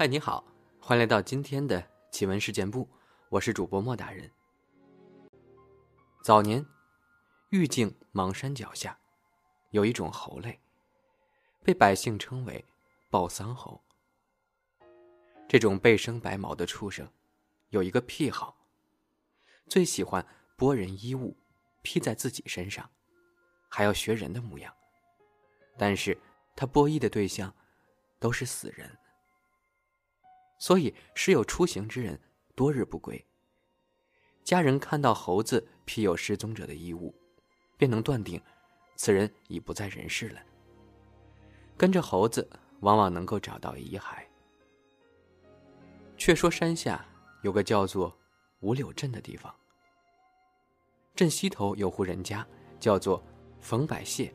嗨，你好，欢迎来到今天的奇闻事件部，我是主播莫大人。早年，玉镜芒山脚下，有一种猴类，被百姓称为抱桑猴。这种背生白毛的畜生，有一个癖好，最喜欢剥人衣物，披在自己身上，还要学人的模样。但是，他剥衣的对象都是死人。所以，时有出行之人多日不归。家人看到猴子披有失踪者的衣物，便能断定，此人已不在人世了。跟着猴子，往往能够找到遗骸。却说山下有个叫做五柳镇的地方，镇西头有户人家，叫做冯百谢。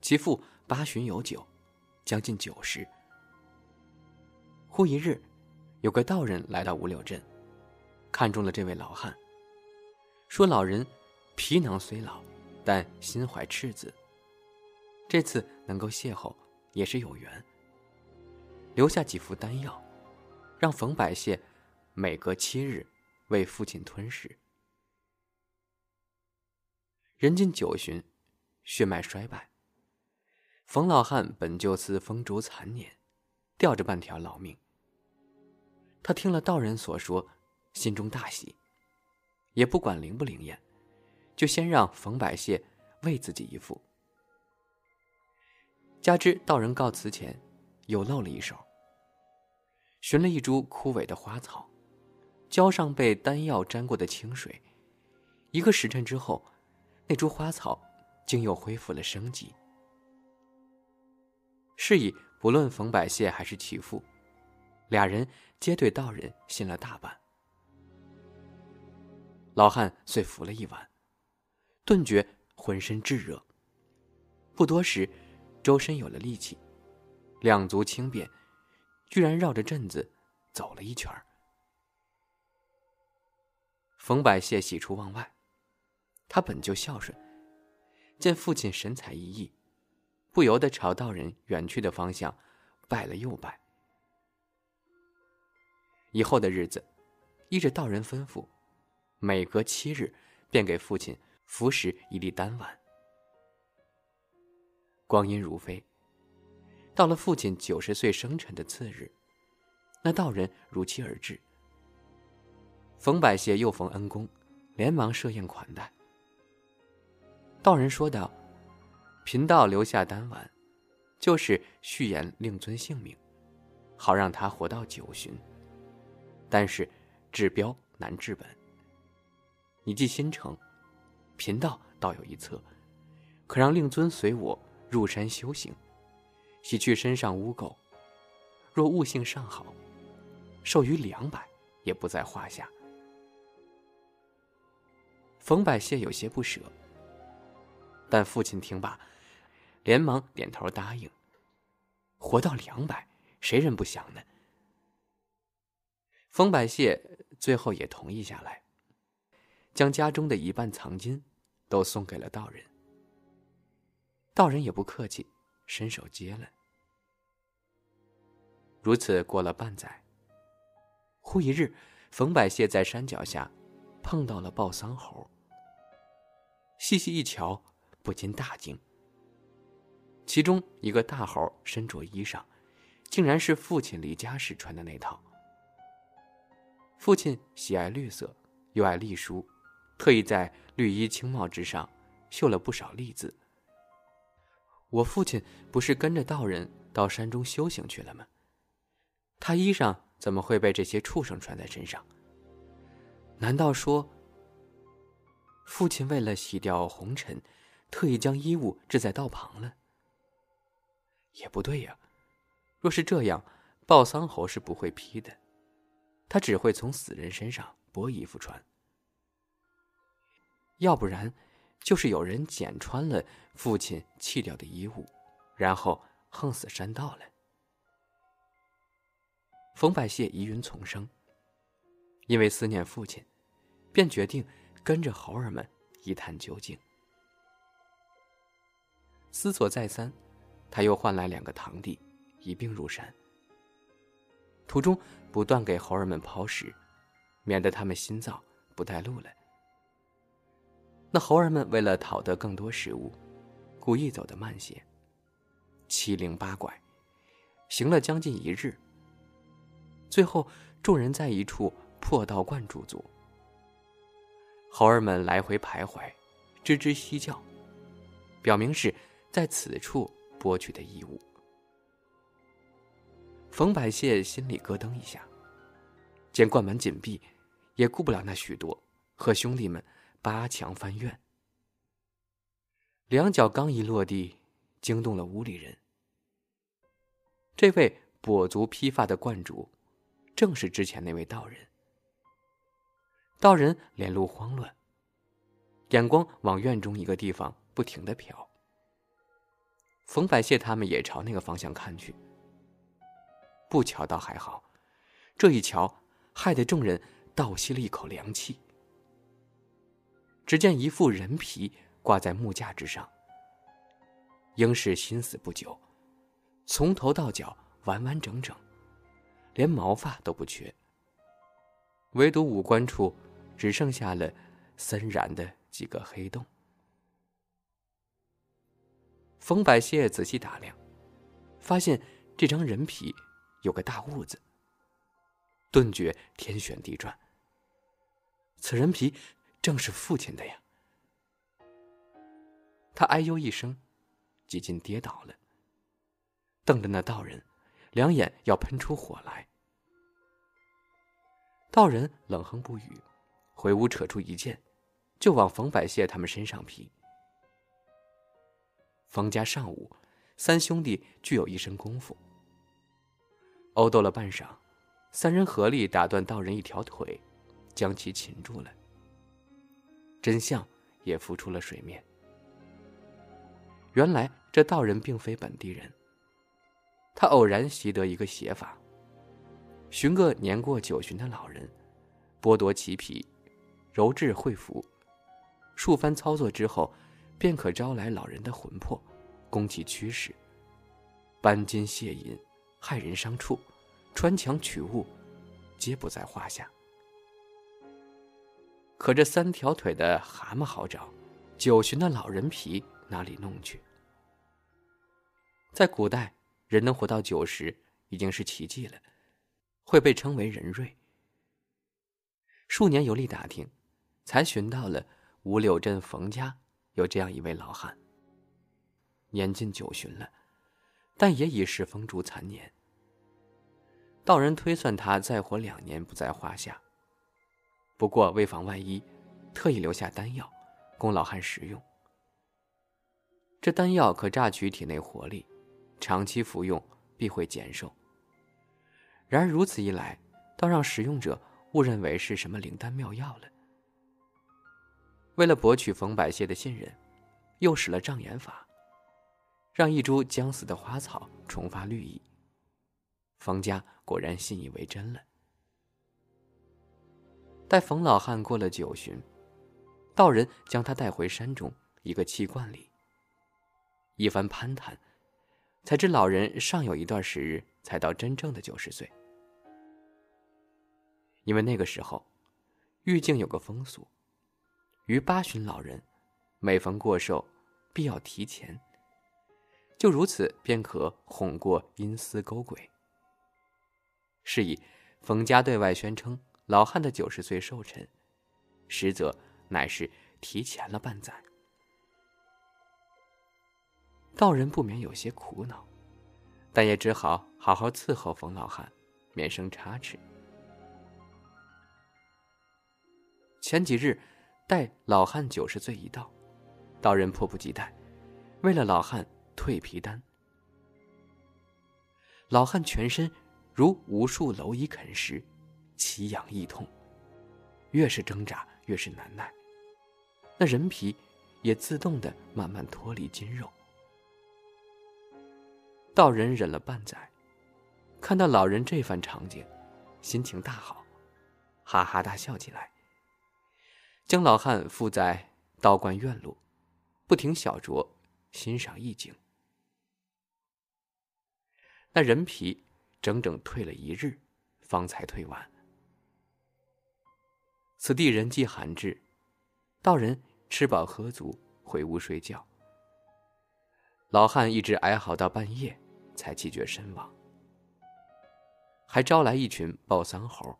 其父八旬有九，将近九十。忽一日，有个道人来到五柳镇，看中了这位老汉，说老人皮囊虽老，但心怀赤子。这次能够邂逅也是有缘。留下几副丹药，让冯百谢每隔七日为父亲吞食。人近九旬，血脉衰败。冯老汉本就似风烛残年，吊着半条老命。他听了道人所说，心中大喜，也不管灵不灵验，就先让冯百谢喂自己一副。加之道人告辞前，又露了一手，寻了一株枯萎的花草，浇上被丹药沾过的清水，一个时辰之后，那株花草竟又恢复了生机。是以，不论冯百谢还是其父。俩人皆对道人信了大半，老汉遂服了一碗，顿觉浑身炙热。不多时，周身有了力气，两足轻便，居然绕着镇子走了一圈冯百谢喜出望外，他本就孝顺，见父亲神采奕奕，不由得朝道人远去的方向拜了又拜。以后的日子，依着道人吩咐，每隔七日便给父亲服食一粒丹丸。光阴如飞，到了父亲九十岁生辰的次日，那道人如期而至。冯百谢又逢恩公，连忙设宴款待。道人说道：“贫道留下丹丸，就是续延令尊性命，好让他活到九旬。”但是，治标难治本。你既心诚，贫道倒有一策，可让令尊随我入山修行，洗去身上污垢。若悟性尚好，授予两百也不在话下。冯百谢有些不舍，但父亲听罢，连忙点头答应。活到两百，谁人不想呢？冯百谢最后也同意下来，将家中的一半藏金都送给了道人。道人也不客气，伸手接了。如此过了半载，忽一日，冯百谢在山脚下碰到了抱桑猴。细细一瞧，不禁大惊。其中一个大猴身着衣裳，竟然是父亲离家时穿的那套。父亲喜爱绿色，又爱隶书，特意在绿衣青帽之上绣了不少隶字。我父亲不是跟着道人到山中修行去了吗？他衣裳怎么会被这些畜生穿在身上？难道说，父亲为了洗掉红尘，特意将衣物置在道旁了？也不对呀，若是这样，抱桑猴是不会披的。他只会从死人身上剥衣服穿，要不然，就是有人捡穿了父亲弃掉的衣物，然后横死山道了。冯百谢疑云丛生，因为思念父亲，便决定跟着猴儿们一探究竟。思索再三，他又唤来两个堂弟，一并入山。途中不断给猴儿们抛食，免得他们心燥不带路了。那猴儿们为了讨得更多食物，故意走得慢些，七零八拐，行了将近一日。最后，众人在一处破道观驻足。猴儿们来回徘徊，吱吱嬉叫，表明是在此处剥取的异物。冯百谢心里咯噔一下，见灌门紧闭，也顾不了那许多，和兄弟们扒墙翻院。两脚刚一落地，惊动了屋里人。这位跛足披发的观主。正是之前那位道人。道人脸露慌乱，眼光往院中一个地方不停的瞟。冯百谢他们也朝那个方向看去。不瞧倒还好，这一瞧，害得众人倒吸了一口凉气。只见一副人皮挂在木架之上，应是心死不久，从头到脚完完整整。连毛发都不缺，唯独五官处只剩下了森然的几个黑洞。冯百谢仔细打量，发现这张人皮有个大痦子，顿觉天旋地转。此人皮正是父亲的呀！他哎呦一声，几近跌倒了，瞪着那道人。两眼要喷出火来，道人冷哼不语，回屋扯出一剑，就往冯百谢他们身上劈。方家上午，三兄弟俱有一身功夫，殴斗了半晌，三人合力打断道人一条腿，将其擒住了。真相也浮出了水面。原来这道人并非本地人。他偶然习得一个写法：寻个年过九旬的老人，剥夺其皮，揉制会符，数番操作之后，便可招来老人的魂魄，攻其驱使。搬金卸银、害人伤处、穿墙取物，皆不在话下。可这三条腿的蛤蟆好找，九旬的老人皮哪里弄去？在古代。人能活到九十已经是奇迹了，会被称为人瑞。数年游历打听，才寻到了五柳镇冯家有这样一位老汉，年近九旬了，但也已是风烛残年。道人推算他再活两年不在话下。不过为防万一，特意留下丹药，供老汉食用。这丹药可榨取体内活力。长期服用必会减寿。然而如此一来，倒让使用者误认为是什么灵丹妙药了。为了博取冯百谢的信任，又使了障眼法，让一株将死的花草重发绿意。冯家果然信以为真了。待冯老汉过了九旬，道人将他带回山中一个气罐里，一番攀谈。才知老人尚有一段时日才到真正的九十岁，因为那个时候，玉镜有个风俗，于八旬老人每逢过寿，必要提前。就如此，便可哄过阴司勾鬼。是以，冯家对外宣称老汉的九十岁寿辰，实则乃是提前了半载。道人不免有些苦恼，但也只好好好伺候冯老汉，免生差池。前几日，待老汉九十岁一到，道人迫不及待，为了老汉蜕皮丹。老汉全身如无数蝼蚁啃食，奇痒异痛，越是挣扎越是难耐，那人皮也自动的慢慢脱离筋肉。道人忍了半载，看到老人这番场景，心情大好，哈哈大笑起来。将老汉附在道观院落，不停小酌，欣赏意境。那人皮整整退了一日，方才退完。此地人迹罕至，道人吃饱喝足，回屋睡觉。老汉一直哀嚎到半夜，才气绝身亡。还招来一群抱丧猴。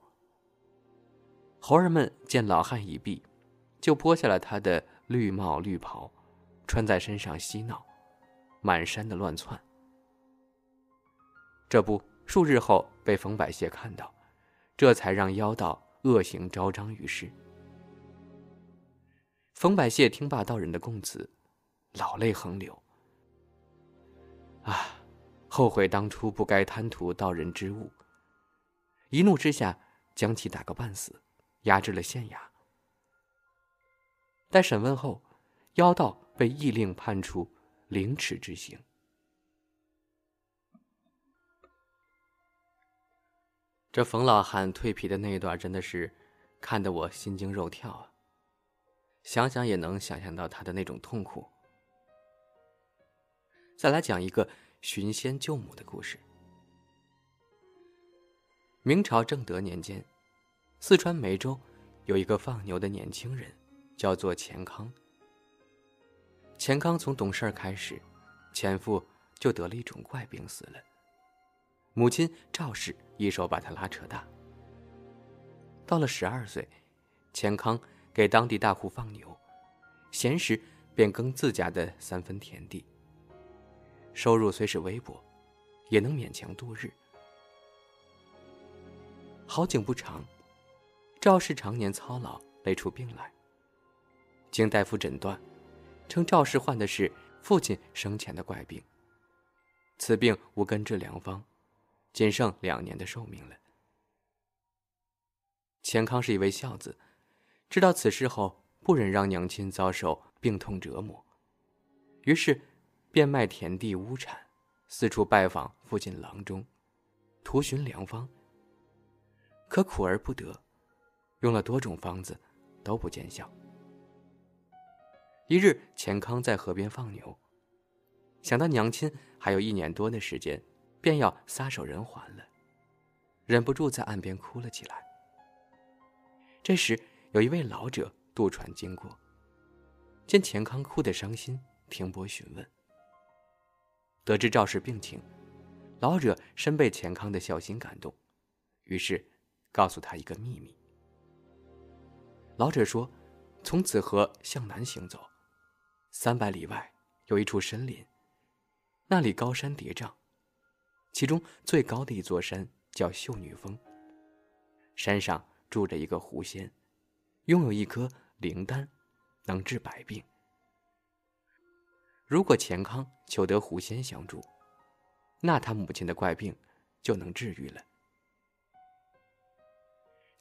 猴儿们见老汉已毙，就剥下了他的绿帽绿袍，穿在身上嬉闹，满山的乱窜。这不，数日后被冯百谢看到，这才让妖道。恶行昭彰于世。冯百谢听罢道人的供词，老泪横流。啊，后悔当初不该贪图道人之物。一怒之下，将其打个半死，压制了县衙。待审问后，妖道被议令判处凌迟之刑。这冯老汉蜕皮的那一段，真的是看得我心惊肉跳啊！想想也能想象到他的那种痛苦。再来讲一个寻仙救母的故事。明朝正德年间，四川梅州有一个放牛的年轻人，叫做钱康。钱康从懂事开始，前夫就得了一种怪病死了。母亲赵氏一手把他拉扯大。到了十二岁，钱康给当地大户放牛，闲时便耕自家的三分田地。收入虽是微薄，也能勉强度日。好景不长，赵氏常年操劳，累出病来。经大夫诊断，称赵氏患的是父亲生前的怪病。此病无根治良方。仅剩两年的寿命了。钱康是一位孝子，知道此事后，不忍让娘亲遭受病痛折磨，于是变卖田地屋产，四处拜访附近郎中，图寻良方。可苦而不得，用了多种方子，都不见效。一日，钱康在河边放牛，想到娘亲还有一年多的时间。便要撒手人寰了，忍不住在岸边哭了起来。这时，有一位老者渡船经过，见钱康哭得伤心，停泊询问。得知赵氏病情，老者深被钱康的孝心感动，于是告诉他一个秘密。老者说：“从此河向南行走，三百里外有一处深林，那里高山叠嶂。”其中最高的一座山叫秀女峰。山上住着一个狐仙，拥有一颗灵丹，能治百病。如果钱康求得狐仙相助，那他母亲的怪病就能治愈了。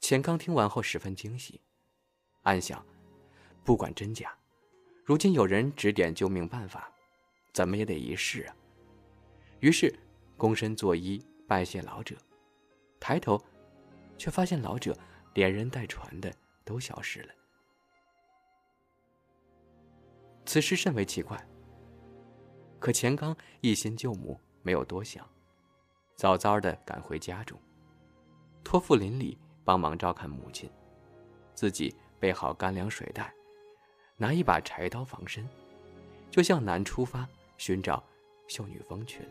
钱康听完后十分惊喜，暗想：不管真假，如今有人指点救命办法，怎么也得一试啊。于是。躬身作揖，拜谢老者。抬头，却发现老者连人带船的都消失了。此事甚为奇怪。可钱刚一心救母，没有多想，早早的赶回家中，托付邻里帮忙照看母亲，自己备好干粮水袋，拿一把柴刀防身，就向南出发寻找秀女峰去了。